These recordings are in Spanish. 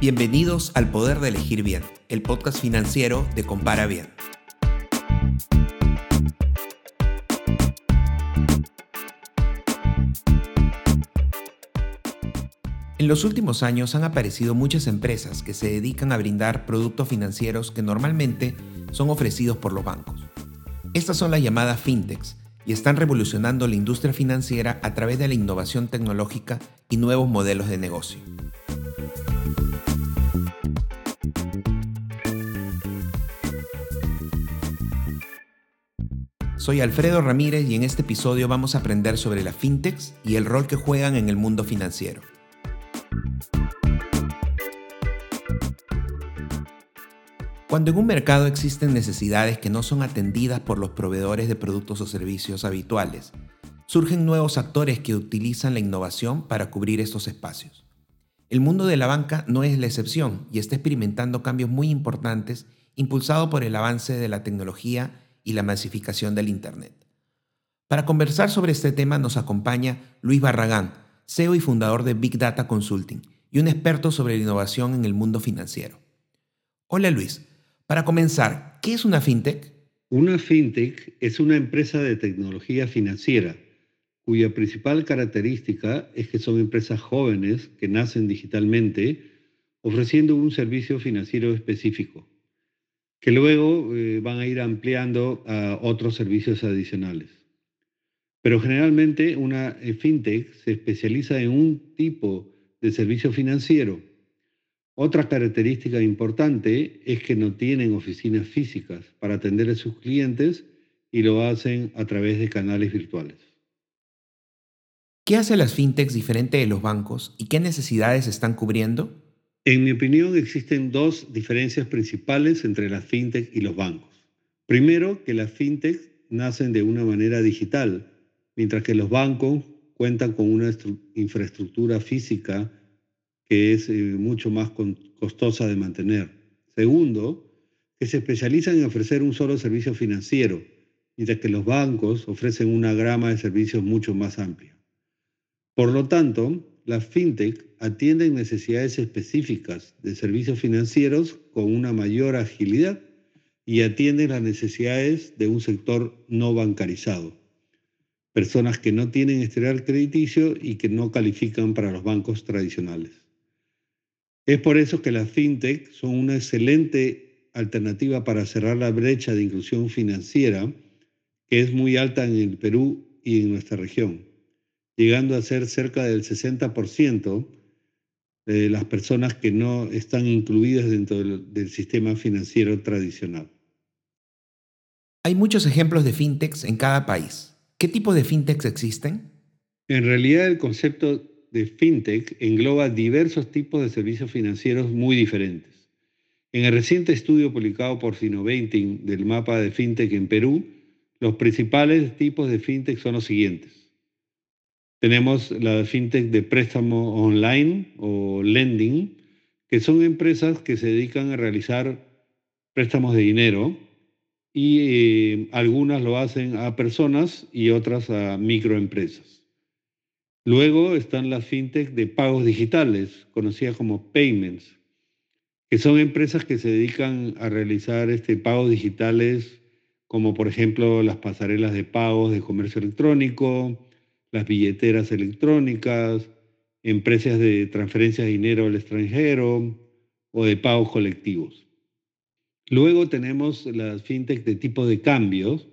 Bienvenidos al Poder de Elegir Bien, el podcast financiero de Compara Bien. En los últimos años han aparecido muchas empresas que se dedican a brindar productos financieros que normalmente son ofrecidos por los bancos. Estas son las llamadas fintechs y están revolucionando la industria financiera a través de la innovación tecnológica y nuevos modelos de negocio. Soy Alfredo Ramírez y en este episodio vamos a aprender sobre las fintechs y el rol que juegan en el mundo financiero. Cuando en un mercado existen necesidades que no son atendidas por los proveedores de productos o servicios habituales, surgen nuevos actores que utilizan la innovación para cubrir estos espacios. El mundo de la banca no es la excepción y está experimentando cambios muy importantes impulsado por el avance de la tecnología y la masificación del Internet. Para conversar sobre este tema nos acompaña Luis Barragán, CEO y fundador de Big Data Consulting y un experto sobre la innovación en el mundo financiero. Hola Luis, para comenzar, ¿qué es una fintech? Una fintech es una empresa de tecnología financiera cuya principal característica es que son empresas jóvenes que nacen digitalmente ofreciendo un servicio financiero específico, que luego eh, van a ir ampliando a otros servicios adicionales. Pero generalmente una eh, fintech se especializa en un tipo de servicio financiero otra característica importante es que no tienen oficinas físicas para atender a sus clientes y lo hacen a través de canales virtuales. ¿Qué hace las fintechs diferente de los bancos y qué necesidades están cubriendo? En mi opinión existen dos diferencias principales entre las fintech y los bancos. Primero, que las fintech nacen de una manera digital, mientras que los bancos cuentan con una infraestructura física que es eh, mucho más costosa de mantener. Segundo, que se especializan en ofrecer un solo servicio financiero, mientras que los bancos ofrecen una gama de servicios mucho más amplia. Por lo tanto, las fintech atienden necesidades específicas de servicios financieros con una mayor agilidad y atienden las necesidades de un sector no bancarizado. Personas que no tienen historial crediticio y que no califican para los bancos tradicionales. Es por eso que las fintech son una excelente alternativa para cerrar la brecha de inclusión financiera que es muy alta en el Perú y en nuestra región, llegando a ser cerca del 60% de las personas que no están incluidas dentro del, del sistema financiero tradicional. Hay muchos ejemplos de fintechs en cada país. ¿Qué tipo de fintechs existen? En realidad el concepto de fintech engloba diversos tipos de servicios financieros muy diferentes. En el reciente estudio publicado por Sinoventing del mapa de fintech en Perú, los principales tipos de fintech son los siguientes. Tenemos la fintech de préstamo online o lending, que son empresas que se dedican a realizar préstamos de dinero y eh, algunas lo hacen a personas y otras a microempresas. Luego están las fintech de pagos digitales, conocidas como payments, que son empresas que se dedican a realizar este, pagos digitales, como por ejemplo las pasarelas de pagos de comercio electrónico, las billeteras electrónicas, empresas de transferencia de dinero al extranjero o de pagos colectivos. Luego tenemos las fintech de tipo de cambios,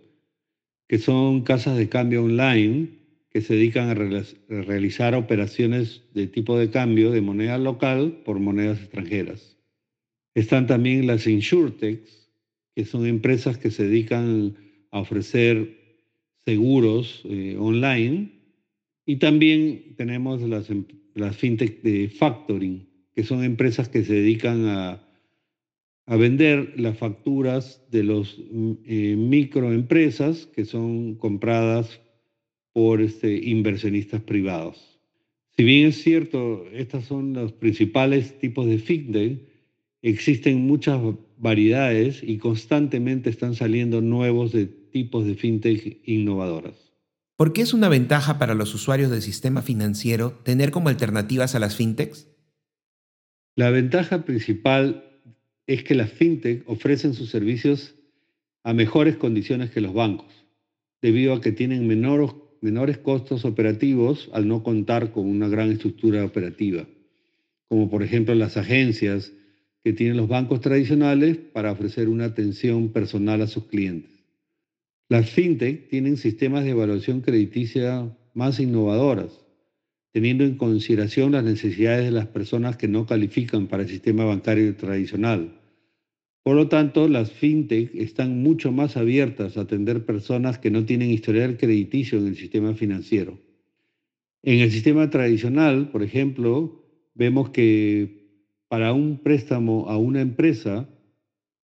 que son casas de cambio online que se dedican a, realizar operaciones de tipo de cambio de moneda local por monedas extranjeras. Están también las insurtechs, que son empresas que se dedican a ofrecer seguros eh, online. Y también tenemos las, em, las fintech de factoring, que son empresas que se dedican a, vender las facturas de las mm, eh, microempresas que son compradas por este, inversionistas privados. Si bien es cierto, estos son los principales tipos de fintech, existen muchas variedades y constantemente están saliendo nuevos tipos de fintech innovadoras. ¿Por qué es una ventaja para los usuarios del sistema financiero tener como alternativas a las fintechs? La ventaja principal es que las fintech ofrecen sus servicios a mejores condiciones que los bancos, debido a que tienen menores, menores costos operativos al no contar con una gran estructura operativa, como por ejemplo las agencias que tienen los bancos tradicionales para ofrecer una atención personal a sus clientes. Las fintech tienen sistemas de evaluación crediticia más innovadoras, teniendo en consideración las necesidades de las personas que no califican para el sistema bancario tradicional. Por lo tanto, las fintech están mucho más abiertas a atender personas que no tienen historial crediticio en el sistema financiero. En el sistema tradicional, por ejemplo, vemos que para un préstamo a una empresa,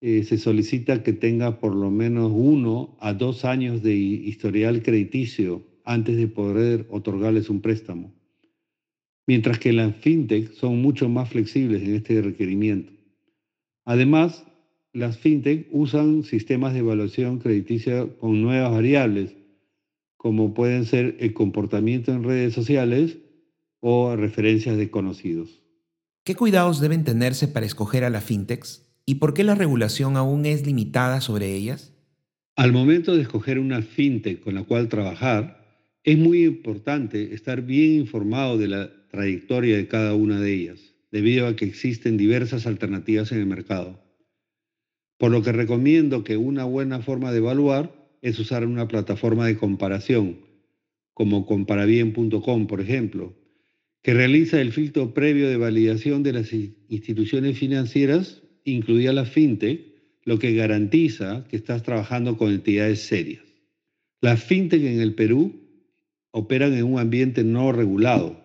eh, se solicita que tenga por lo menos uno a dos años de historial crediticio antes de poder otorgarles un préstamo, mientras que las fintech son mucho más flexibles en este requerimiento. Además, las fintech usan sistemas de evaluación crediticia con nuevas variables, como pueden ser el comportamiento en redes sociales o referencias de conocidos. ¿Qué cuidados deben tenerse para escoger a las fintechs? ¿Y por qué la regulación aún es limitada sobre ellas? Al momento de escoger una fintech con la cual trabajar, es muy importante estar bien informado de la trayectoria de cada una de ellas, debido a que existen diversas alternativas en el mercado. Por lo que recomiendo que una buena forma de evaluar es usar una plataforma de comparación, como comparabien.com, por ejemplo, que realiza el filtro previo de validación de las instituciones financieras incluida la fintech, lo que garantiza que estás trabajando con entidades serias. Las fintech en el Perú operan en un ambiente no regulado,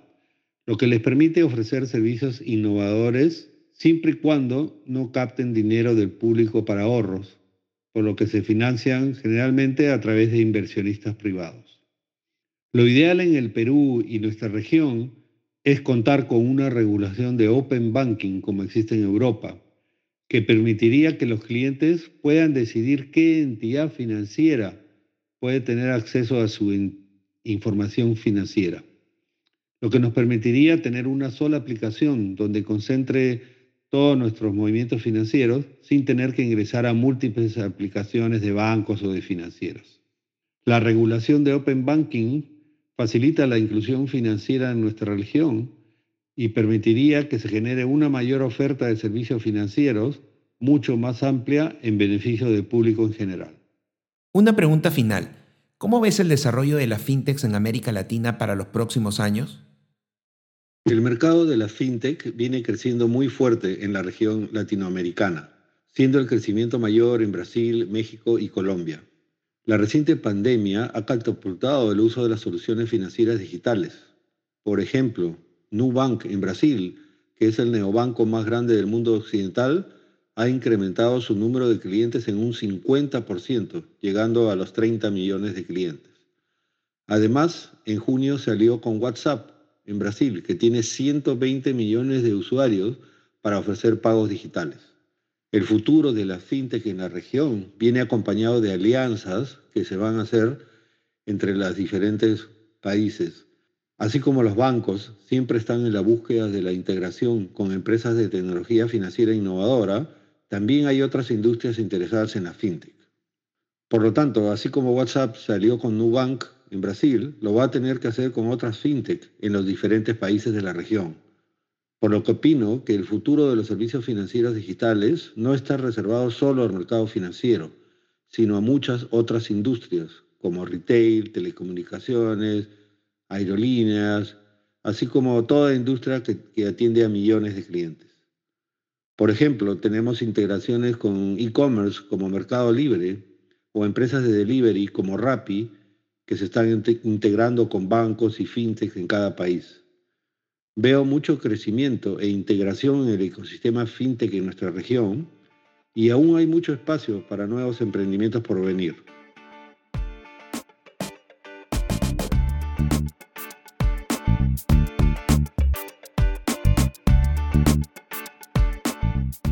lo que les permite ofrecer servicios innovadores siempre y cuando no capten dinero del público para ahorros, por lo que se financian generalmente a través de inversionistas privados. Lo ideal en el Perú y nuestra región es contar con una regulación de open banking como existe en Europa, que permitiría que los clientes puedan decidir qué entidad financiera puede tener acceso a su información financiera, lo que nos permitiría tener una sola aplicación donde concentre todos nuestros movimientos financieros sin tener que ingresar a múltiples aplicaciones de bancos o de financieros. La regulación de Open Banking facilita la inclusión financiera en nuestra región y permitiría que se genere una mayor oferta de servicios financieros mucho más amplia en beneficio del público en general. Una pregunta final. ¿Cómo ves el desarrollo de la fintech en América Latina para los próximos años? El mercado de la fintech viene creciendo muy fuerte en la región latinoamericana, siendo el crecimiento mayor en Brasil, México y Colombia. La reciente pandemia ha catapultado el uso de las soluciones financieras digitales. Por ejemplo, Nubank en Brasil, que es el neobanco más grande del mundo occidental, ha incrementado su número de clientes en un 50%, llegando a los 30 millones de clientes. Además, en junio se alió con WhatsApp en Brasil, que tiene 120 millones de usuarios para ofrecer pagos digitales. El futuro de la fintech en la región viene acompañado de alianzas que se van a hacer entre los diferentes países Así como los bancos siempre están en la búsqueda de la integración con empresas de tecnología financiera innovadora, también hay otras industrias interesadas en la fintech. Por lo tanto, así como WhatsApp salió con Nubank en Brasil, lo va a tener que hacer con otras fintech en los diferentes países de la región. Por lo que opino que el futuro de los servicios financieros digitales no está reservado solo al mercado financiero, sino a muchas otras industrias, como retail, telecomunicaciones, aerolíneas, así como toda industria que, atiende a millones de clientes. Por ejemplo, tenemos integraciones con e-commerce como Mercado Libre o empresas de delivery como Rappi que se están integrando con bancos y fintechs en cada país. Veo mucho crecimiento e integración en el ecosistema fintech en nuestra región y aún hay mucho espacio para nuevos emprendimientos por venir.